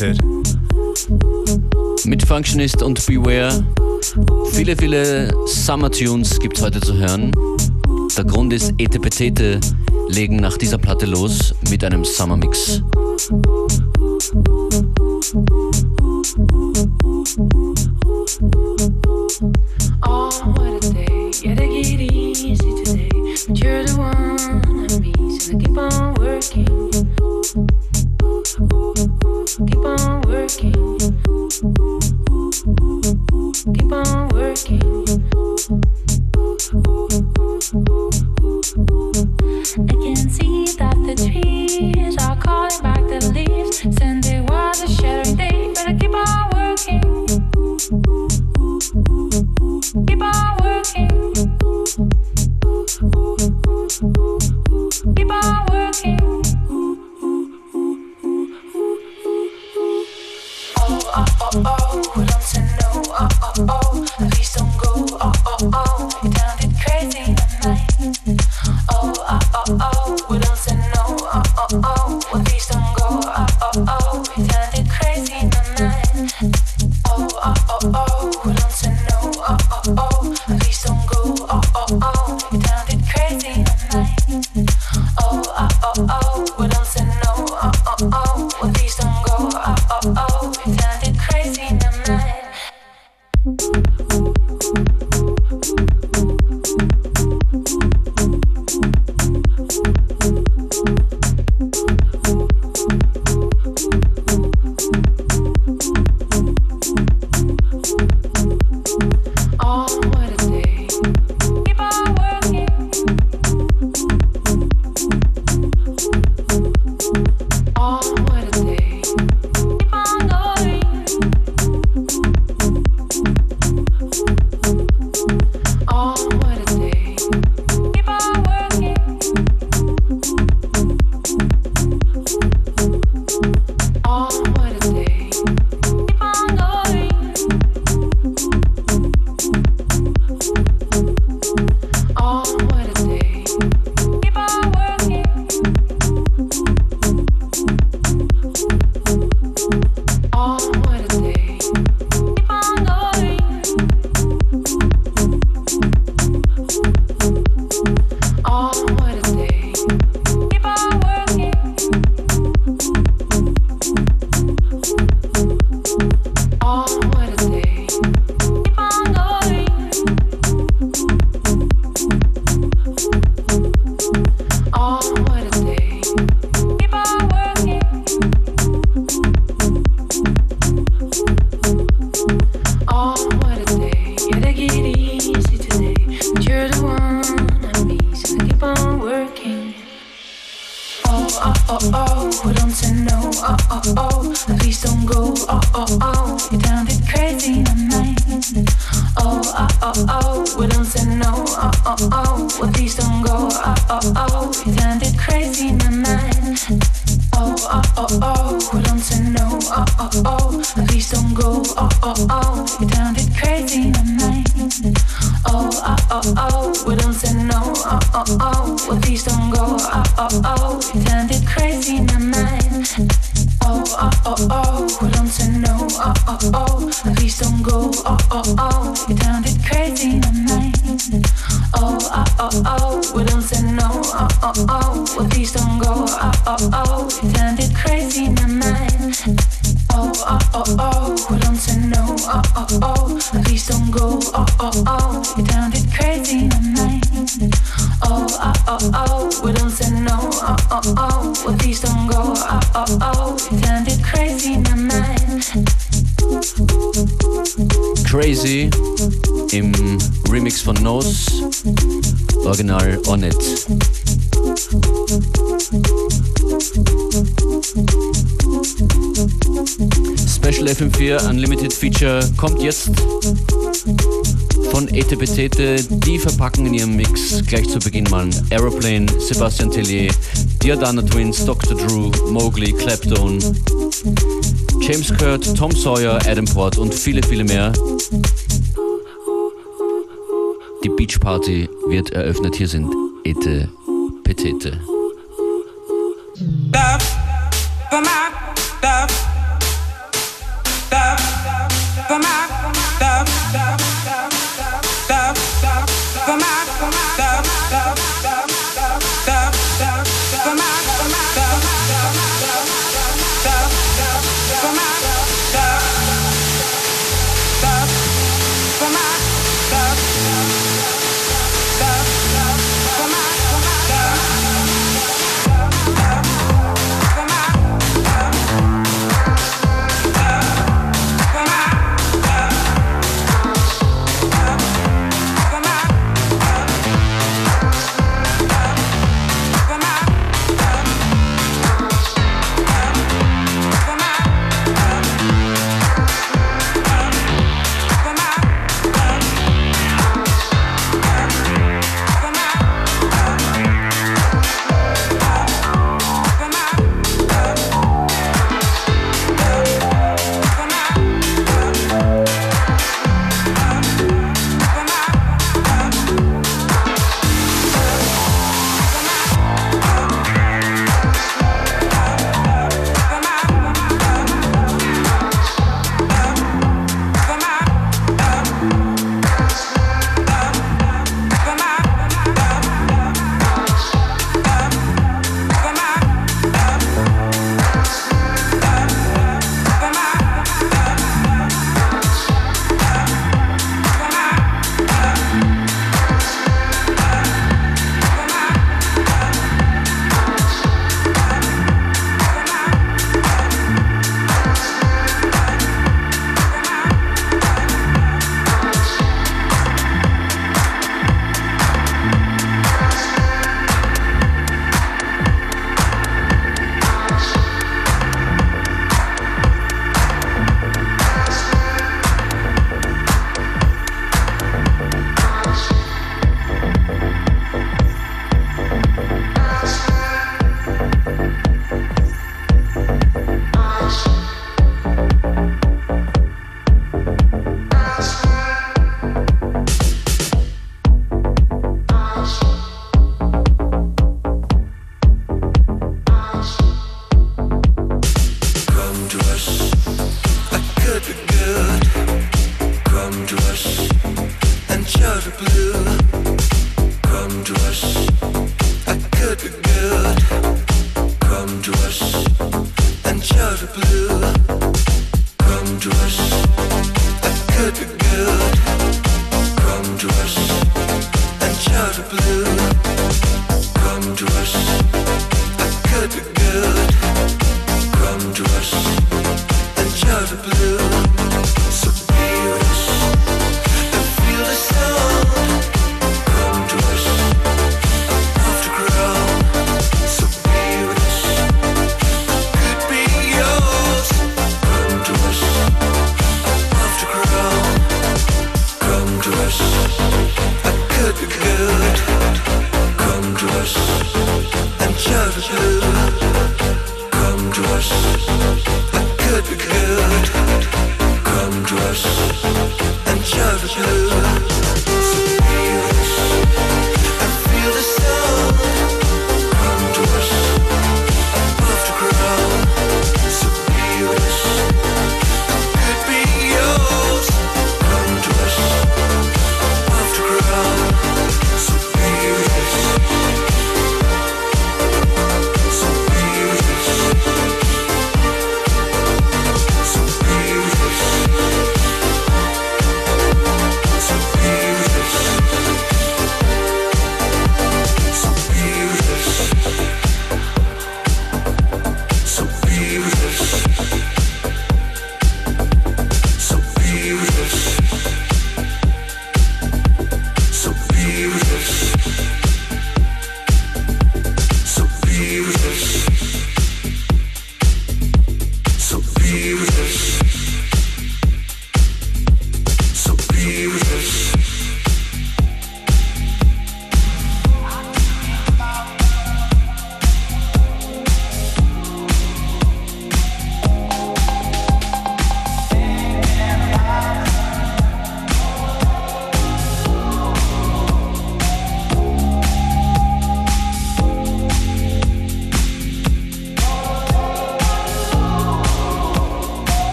Winter. Mit Functionist und Beware. Viele, viele Summer Tunes gibt es heute zu hören. Der Grund ist, Etepetete legen nach dieser Platte los mit einem Summer Mix. oh oh, well please don't go. Oh oh oh, you turned it crazy in my mind. Crazy im Remix von Nose, Original On It. Special FM4 Unlimited Feature kommt jetzt von Etepetete. Die verpacken in ihrem Mix gleich zu Beginn mal Aeroplane, Sebastian Tellier, Diadana Twins, Dr. Drew, Mowgli, Clapton, James Kurt, Tom Sawyer, Adam Port und viele, viele mehr. Die Beach Party wird eröffnet. Hier sind Ete Petete. dangerous and just blue.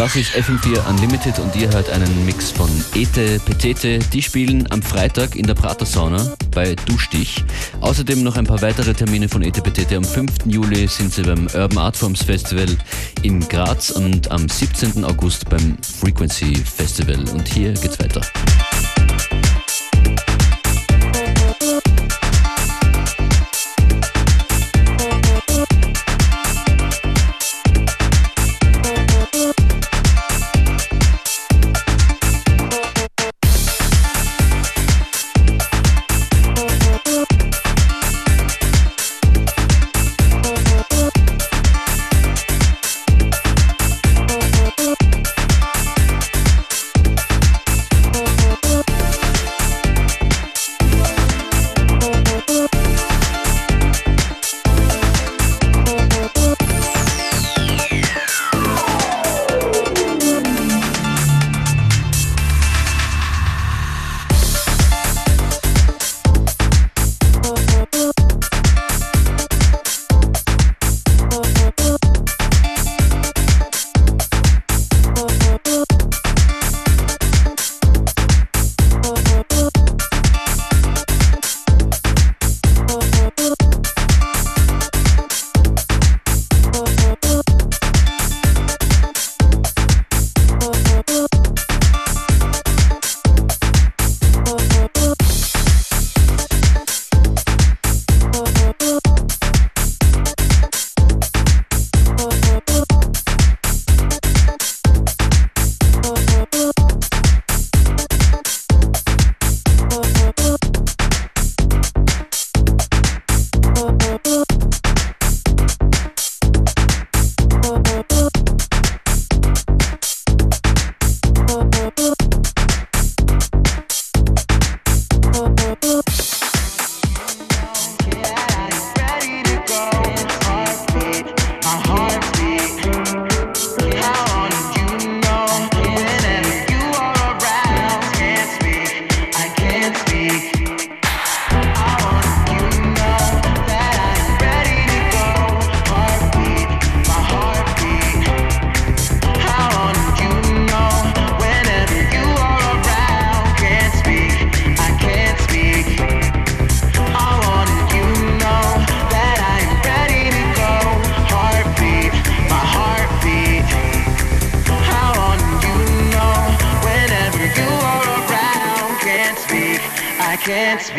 Das ist FM4 Unlimited und ihr hört einen Mix von Ete Petete. Die spielen am Freitag in der Prater Sauna bei Duschdich. Außerdem noch ein paar weitere Termine von Ete Petete. Am 5. Juli sind sie beim Urban Artforms Festival in Graz und am 17. August beim Frequency Festival. Und hier geht's weiter.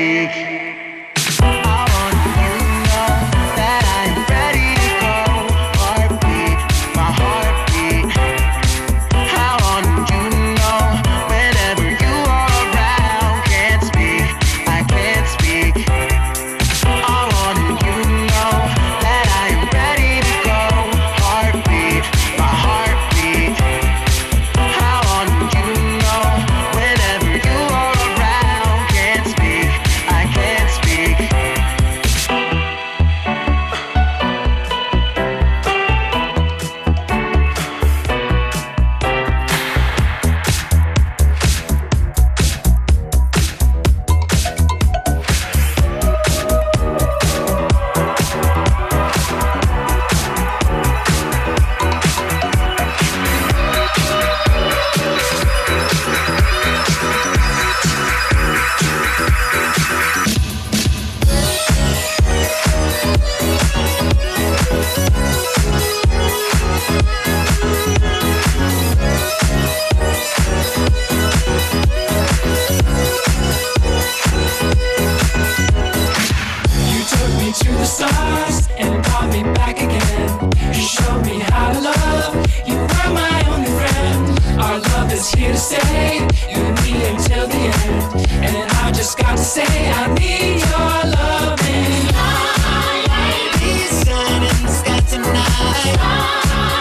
Vicky. is here to stay. You and me until the end. And I just got to say, I need your loving. Ladies, shining sky tonight.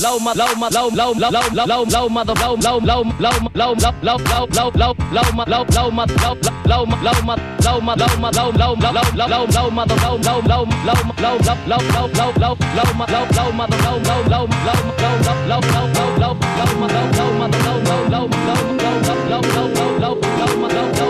low low low low low low low mother low low low mother low mother low mother low low low low low low mother low low low low low low low low low low low low low mother low low low low low low low low low low low mother low mother low low low low low low low low You've been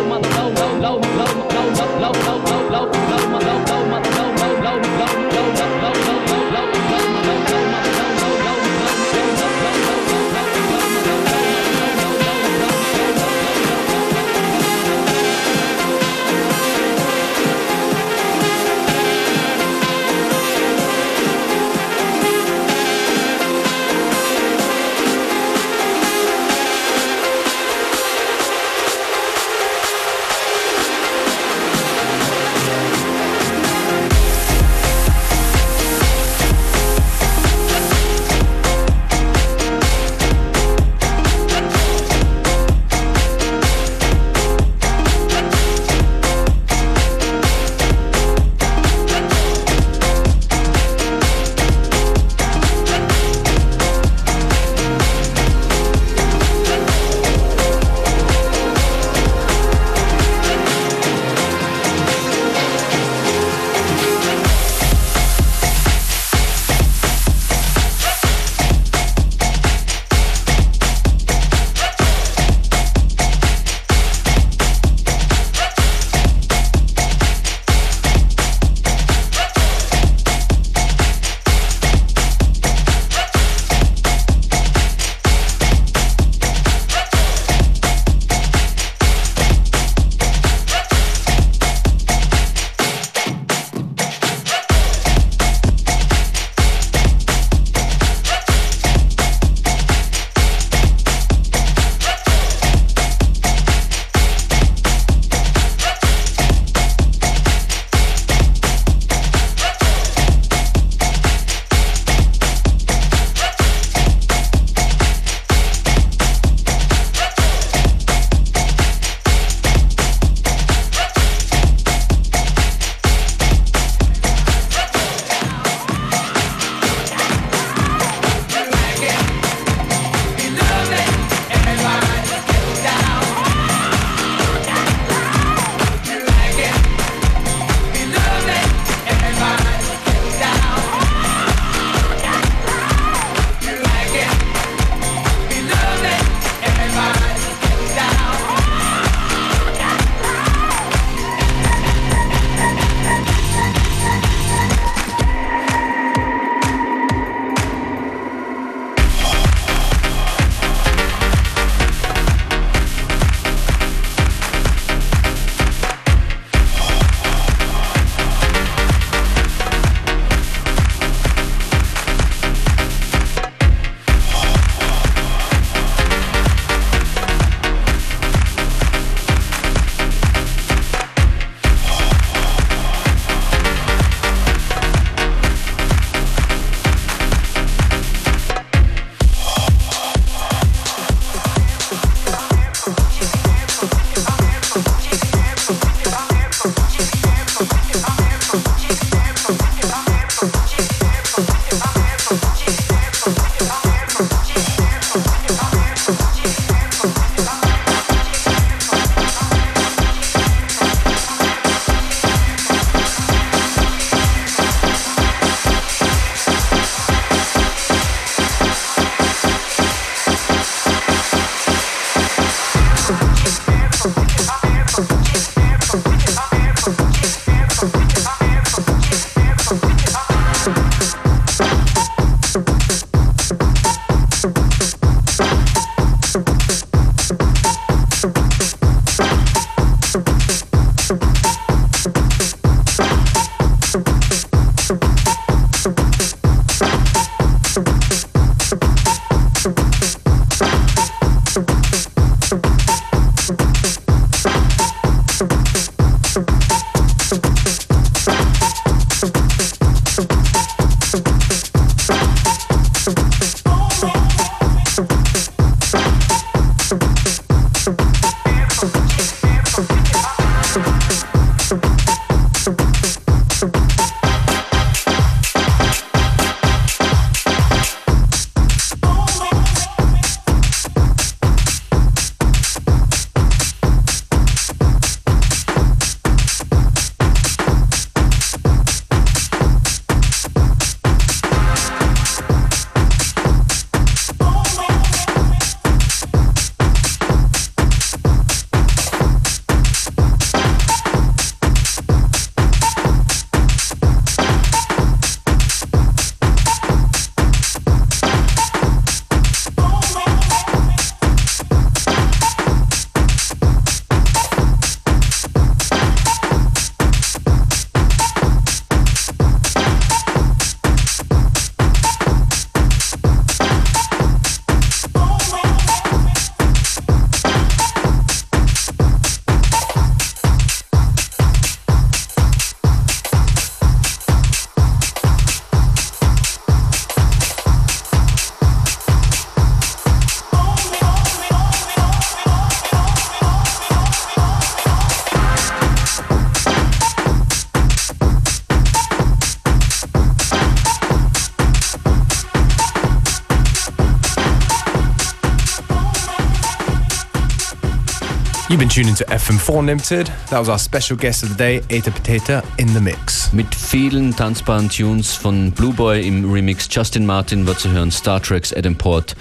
tuning to FM4 Limited. That was our special guest of the day, Eta Potato, in the mix. Mit vielen tanzbaren Tunes von Blue Boy im Remix Justin Martin war zu hören Star Trek's Adam Port.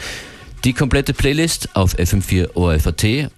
Die komplette Playlist auf FM4 ORFAT